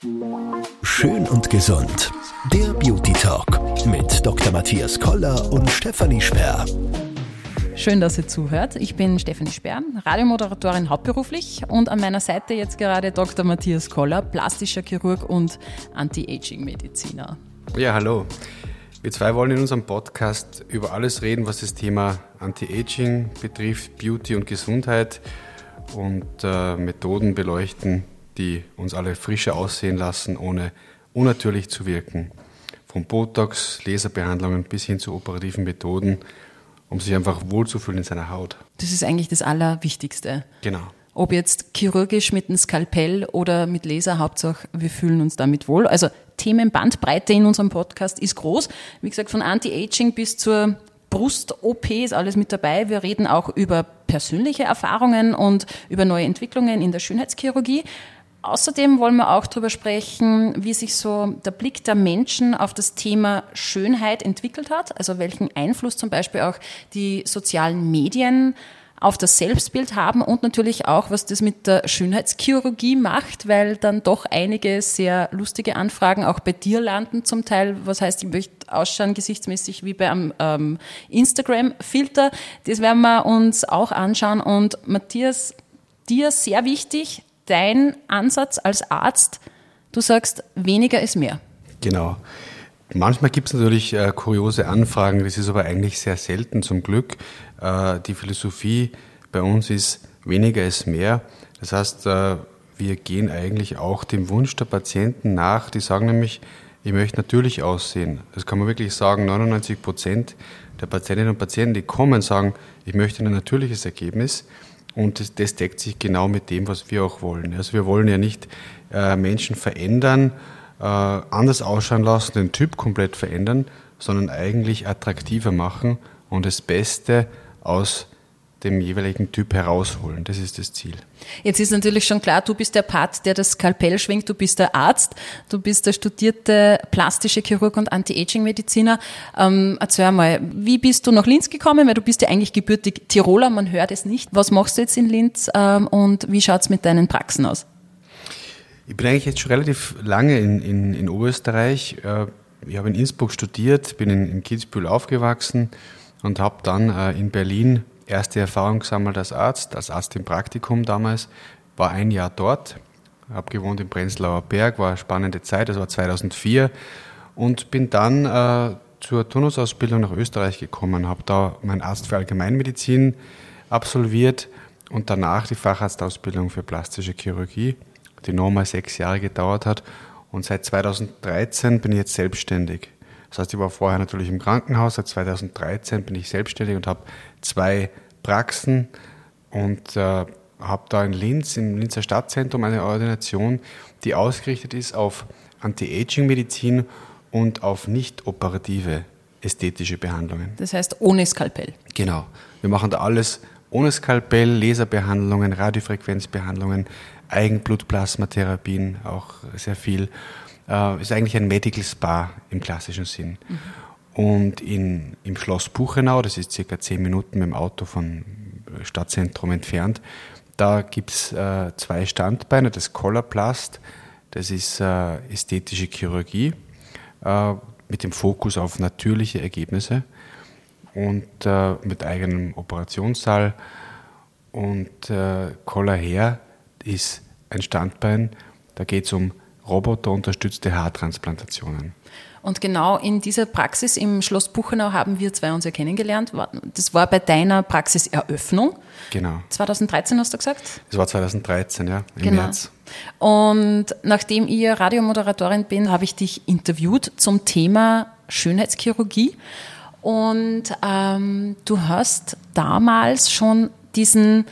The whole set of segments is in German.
Schön und gesund. Der Beauty Talk mit Dr. Matthias Koller und Stefanie Sperr. Schön, dass ihr zuhört. Ich bin Stefanie Sperr, Radiomoderatorin hauptberuflich und an meiner Seite jetzt gerade Dr. Matthias Koller, plastischer Chirurg und Anti-Aging-Mediziner. Ja, hallo. Wir zwei wollen in unserem Podcast über alles reden, was das Thema Anti-Aging betrifft, Beauty und Gesundheit und äh, Methoden beleuchten, die uns alle frischer aussehen lassen, ohne unnatürlich zu wirken. Von Botox, Laserbehandlungen bis hin zu operativen Methoden, um sich einfach wohlzufühlen in seiner Haut. Das ist eigentlich das Allerwichtigste. Genau. Ob jetzt chirurgisch mit einem Skalpell oder mit Laser, Hauptsache wir fühlen uns damit wohl. Also Themenbandbreite in unserem Podcast ist groß. Wie gesagt, von Anti-Aging bis zur Brust-OP ist alles mit dabei. Wir reden auch über persönliche Erfahrungen und über neue Entwicklungen in der Schönheitschirurgie. Außerdem wollen wir auch darüber sprechen, wie sich so der Blick der Menschen auf das Thema Schönheit entwickelt hat, also welchen Einfluss zum Beispiel auch die sozialen Medien auf das Selbstbild haben und natürlich auch, was das mit der Schönheitschirurgie macht, weil dann doch einige sehr lustige Anfragen auch bei dir landen zum Teil. Was heißt, ich möchte ausschauen gesichtsmäßig wie bei einem ähm, Instagram-Filter. Das werden wir uns auch anschauen. Und Matthias, dir sehr wichtig, dein Ansatz als Arzt, du sagst, weniger ist mehr. Genau. Manchmal gibt es natürlich äh, kuriose Anfragen, das ist aber eigentlich sehr selten zum Glück. Äh, die Philosophie bei uns ist, weniger ist mehr. Das heißt, äh, wir gehen eigentlich auch dem Wunsch der Patienten nach, die sagen nämlich, ich möchte natürlich aussehen. Das kann man wirklich sagen, 99 Prozent der Patientinnen und Patienten, die kommen, sagen, ich möchte ein natürliches Ergebnis. Und das, das, deckt sich genau mit dem, was wir auch wollen. Also wir wollen ja nicht äh, Menschen verändern, äh, anders ausschauen lassen, den Typ komplett verändern, sondern eigentlich attraktiver machen und das Beste aus dem jeweiligen Typ herausholen. Das ist das Ziel. Jetzt ist natürlich schon klar, du bist der Part, der das Skalpell schwingt, du bist der Arzt, du bist der studierte plastische Chirurg und Anti-Aging-Mediziner. Ähm, erzähl mal, wie bist du nach Linz gekommen? Weil du bist ja eigentlich gebürtig Tiroler, man hört es nicht. Was machst du jetzt in Linz ähm, und wie schaut es mit deinen Praxen aus? Ich bin eigentlich jetzt schon relativ lange in, in, in Oberösterreich. Äh, ich habe in Innsbruck studiert, bin in, in Kitzbühel aufgewachsen und habe dann äh, in Berlin erste Erfahrung gesammelt als Arzt, als Arzt im Praktikum damals, war ein Jahr dort, habe gewohnt im Prenzlauer Berg, war eine spannende Zeit, das war 2004 und bin dann äh, zur Turnusausbildung nach Österreich gekommen, habe da meinen Arzt für Allgemeinmedizin absolviert und danach die Facharztausbildung für plastische Chirurgie, die nochmal sechs Jahre gedauert hat und seit 2013 bin ich jetzt selbstständig. Das heißt, ich war vorher natürlich im Krankenhaus, seit 2013 bin ich selbstständig und habe zwei Praxen und äh, habe da in Linz, im Linzer Stadtzentrum, eine Ordination, die ausgerichtet ist auf Anti-Aging-Medizin und auf nicht operative ästhetische Behandlungen. Das heißt ohne Skalpell. Genau. Wir machen da alles ohne Skalpell, Laserbehandlungen, Radiofrequenzbehandlungen, Eigenblutplasmatherapien, auch sehr viel äh, ist eigentlich ein Medical Spa im klassischen Sinn. Mhm. Und in, im Schloss Buchenau, das ist circa zehn Minuten mit dem Auto vom Stadtzentrum entfernt, da gibt es äh, zwei Standbeine, das Collarplast, das ist äh, ästhetische Chirurgie äh, mit dem Fokus auf natürliche Ergebnisse und äh, mit eigenem Operationssaal. Und äh, Collar Hair ist ein Standbein, da geht es um roboterunterstützte Haartransplantationen. Und genau in dieser Praxis im Schloss Buchenau haben wir zwei uns ja kennengelernt. Das war bei deiner Praxiseröffnung. Genau. 2013 hast du gesagt? Das war 2013, ja, im genau. März. Und nachdem ich Radiomoderatorin bin, habe ich dich interviewt zum Thema Schönheitschirurgie. Und ähm, du hast damals schon diesen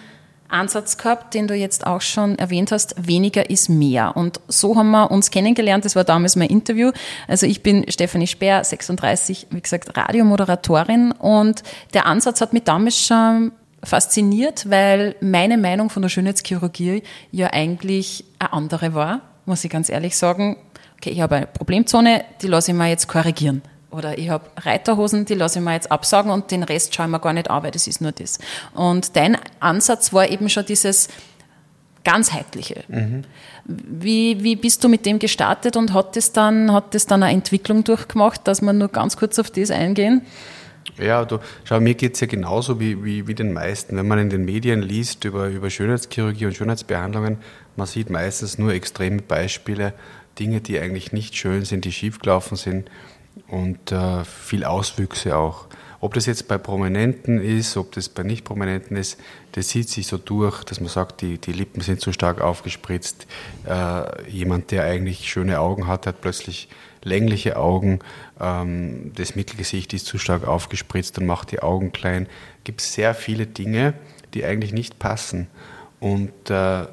Ansatz gehabt, den du jetzt auch schon erwähnt hast, weniger ist mehr. Und so haben wir uns kennengelernt, das war damals mein Interview. Also ich bin Stefanie Speer, 36, wie gesagt, Radiomoderatorin und der Ansatz hat mich damals schon fasziniert, weil meine Meinung von der Schönheitschirurgie ja eigentlich eine andere war, muss ich ganz ehrlich sagen. Okay, ich habe eine Problemzone, die lasse ich mir jetzt korrigieren. Oder ich habe Reiterhosen, die lasse ich mir jetzt absagen und den Rest schaue ich mir gar nicht an, weil das ist nur das. Und dein Ansatz war eben schon dieses ganzheitliche. Mhm. Wie, wie bist du mit dem gestartet und hat das dann, hat das dann eine Entwicklung durchgemacht, dass wir nur ganz kurz auf das eingehen? Ja, du, schau, mir geht es ja genauso wie, wie, wie den meisten. Wenn man in den Medien liest über, über Schönheitschirurgie und Schönheitsbehandlungen, man sieht meistens nur extreme Beispiele, Dinge, die eigentlich nicht schön sind, die schiefgelaufen sind und äh, viel Auswüchse auch. Ob das jetzt bei Prominenten ist, ob das bei Nicht-Prominenten ist, das zieht sich so durch, dass man sagt, die, die Lippen sind zu stark aufgespritzt. Äh, jemand, der eigentlich schöne Augen hat, hat plötzlich längliche Augen. Ähm, das Mittelgesicht ist zu stark aufgespritzt und macht die Augen klein. Es gibt sehr viele Dinge, die eigentlich nicht passen. Und äh,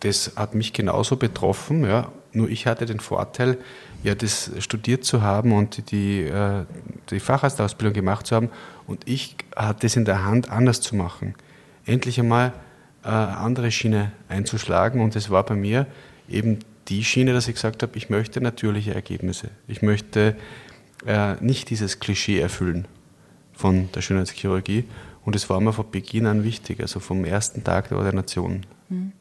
das hat mich genauso betroffen. Ja. Nur ich hatte den Vorteil, ja, das studiert zu haben und die, äh, die Facharztausbildung gemacht zu haben. Und ich hatte es in der Hand, anders zu machen. Endlich einmal äh, andere Schiene einzuschlagen. Und es war bei mir eben die Schiene, dass ich gesagt habe, ich möchte natürliche Ergebnisse. Ich möchte äh, nicht dieses Klischee erfüllen von der Schönheitschirurgie. Und es war mir von Beginn an wichtig, also vom ersten Tag der Ordination. Mhm.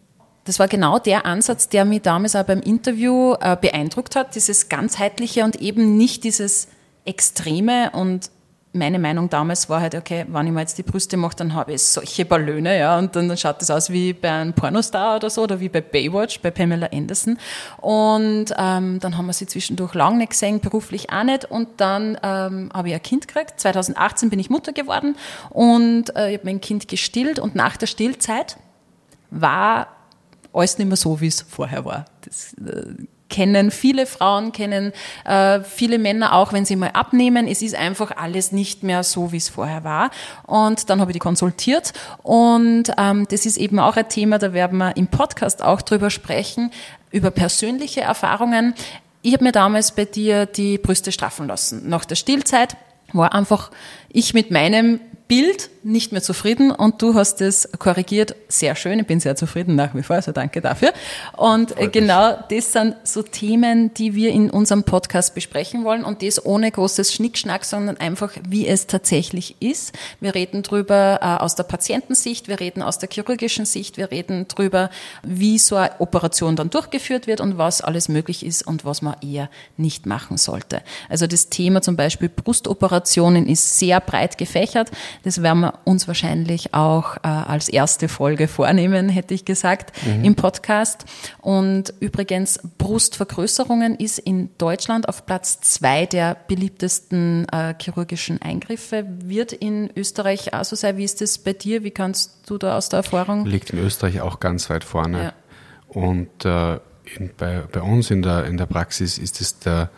Das war genau der Ansatz, der mich damals auch beim Interview äh, beeindruckt hat, dieses ganzheitliche und eben nicht dieses Extreme und meine Meinung damals war halt, okay, wenn ich mir jetzt die Brüste mache, dann habe ich solche Ballone, ja, und dann, dann schaut das aus wie bei einem Pornostar oder so, oder wie bei Baywatch, bei Pamela Anderson. Und ähm, dann haben wir sie zwischendurch lang nicht gesehen, beruflich auch nicht. Und dann ähm, habe ich ein Kind gekriegt. 2018 bin ich Mutter geworden und äh, ich habe mein Kind gestillt. Und nach der Stillzeit war alles nicht mehr so, wie es vorher war. Das äh, kennen viele Frauen, kennen äh, viele Männer auch, wenn sie mal abnehmen. Es ist einfach alles nicht mehr so, wie es vorher war. Und dann habe ich die konsultiert und ähm, das ist eben auch ein Thema, da werden wir im Podcast auch drüber sprechen, über persönliche Erfahrungen. Ich habe mir damals bei dir die Brüste straffen lassen. Nach der Stillzeit war einfach ich mit meinem Bild nicht mehr zufrieden und du hast es korrigiert. Sehr schön, ich bin sehr zufrieden nach wie vor, also danke dafür. Und Freut genau mich. das sind so Themen, die wir in unserem Podcast besprechen wollen und das ohne großes Schnickschnack, sondern einfach, wie es tatsächlich ist. Wir reden drüber äh, aus der Patientensicht, wir reden aus der chirurgischen Sicht, wir reden drüber, wie so eine Operation dann durchgeführt wird und was alles möglich ist und was man eher nicht machen sollte. Also das Thema zum Beispiel Brustoperationen ist sehr breit gefächert. Das werden wir uns wahrscheinlich auch äh, als erste Folge vornehmen, hätte ich gesagt, mhm. im Podcast. Und übrigens, Brustvergrößerungen ist in Deutschland auf Platz zwei der beliebtesten äh, chirurgischen Eingriffe. Wird in Österreich auch so sein. Wie ist das bei dir? Wie kannst du da aus der Erfahrung? Liegt in Österreich auch ganz weit vorne. Ja. Und äh, in, bei, bei uns in der, in der Praxis ist es der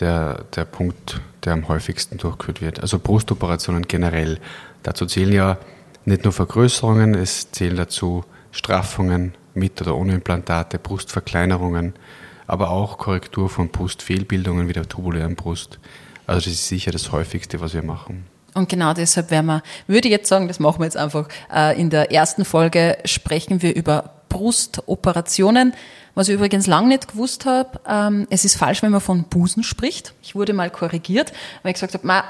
der, der Punkt, der am häufigsten durchgeführt wird. Also Brustoperationen generell. Dazu zählen ja nicht nur Vergrößerungen, es zählen dazu Straffungen mit oder ohne Implantate, Brustverkleinerungen, aber auch Korrektur von Brustfehlbildungen wie der tubulären Brust. Also das ist sicher das häufigste, was wir machen. Und genau deshalb werden wir, würde ich jetzt sagen, das machen wir jetzt einfach, äh, in der ersten Folge sprechen wir über Brustoperationen. Was ich übrigens lange nicht gewusst habe, ähm, es ist falsch, wenn man von Busen spricht. Ich wurde mal korrigiert, weil ich gesagt habe,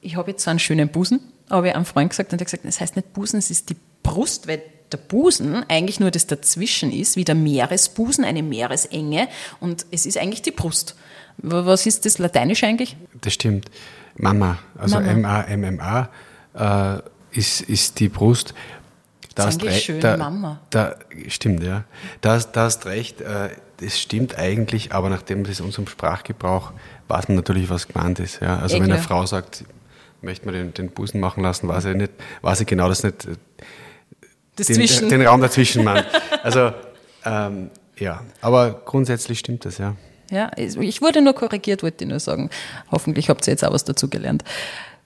ich habe jetzt so einen schönen Busen, habe ich einem Freund gesagt und er hat gesagt, das heißt nicht Busen, es ist die Brust, weil der Busen eigentlich nur das dazwischen ist, wie der Meeresbusen, eine Meeresenge und es ist eigentlich die Brust. Was ist das Lateinische eigentlich? Das stimmt. Mama, also M-A-M-M-A äh, ist, ist die Brust. Da das ist eigentlich schön, da, Mama. Da, stimmt, ja. Da, da hast recht. Äh, das stimmt eigentlich, aber nachdem das in unserem Sprachgebrauch weiß man natürlich, was gemeint ist. Ja. Also Ekle. wenn eine Frau sagt, möchte man den, den Busen machen lassen, weiß ich nicht, weiß ich genau, dass nicht äh, das den, Zwischen. den Raum dazwischen meint. Also ähm, ja, aber grundsätzlich stimmt das, ja. Ja, ich wurde nur korrigiert, wollte ich nur sagen. Hoffentlich habt ihr jetzt auch was dazu gelernt.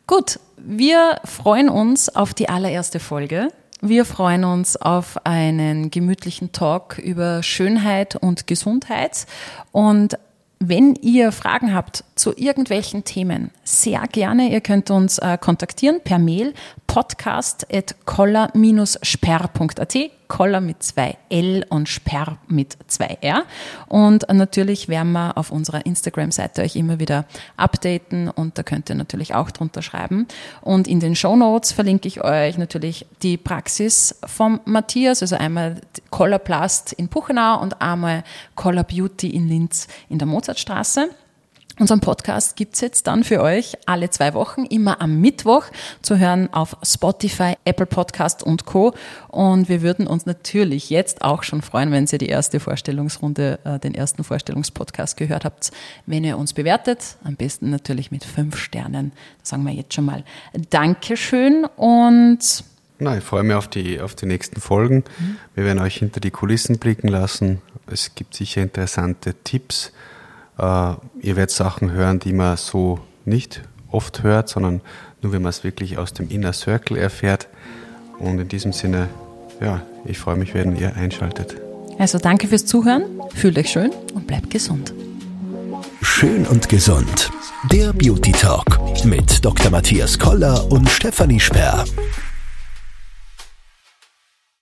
Gut, wir freuen uns auf die allererste Folge. Wir freuen uns auf einen gemütlichen Talk über Schönheit und Gesundheit. Und wenn ihr Fragen habt zu irgendwelchen Themen, sehr gerne. Ihr könnt uns äh, kontaktieren per Mail podcast.koller-sperr.at Koller mit zwei L und Sperr mit zwei R. Und natürlich werden wir auf unserer Instagram-Seite euch immer wieder updaten und da könnt ihr natürlich auch drunter schreiben. Und in den Show Notes verlinke ich euch natürlich die Praxis vom Matthias, also einmal Collarplast in Puchenau und einmal Collar Beauty in Linz in der Mozartstraße. Unseren Podcast gibt's jetzt dann für euch alle zwei Wochen, immer am Mittwoch zu hören auf Spotify, Apple Podcast und Co. Und wir würden uns natürlich jetzt auch schon freuen, wenn ihr die erste Vorstellungsrunde, äh, den ersten Vorstellungspodcast gehört habt, wenn ihr uns bewertet. Am besten natürlich mit fünf Sternen. Da sagen wir jetzt schon mal Dankeschön und na, ich freue mich auf die, auf die nächsten Folgen. Mhm. Wir werden euch hinter die Kulissen blicken lassen. Es gibt sicher interessante Tipps äh, ihr werdet Sachen hören, die man so nicht oft hört, sondern nur wenn man es wirklich aus dem Inner Circle erfährt. Und in diesem Sinne, ja, ich freue mich, wenn ihr einschaltet. Also danke fürs Zuhören, fühlt euch schön und bleibt gesund. Schön und gesund. Der Beauty Talk mit Dr. Matthias Koller und Stefanie Sperr.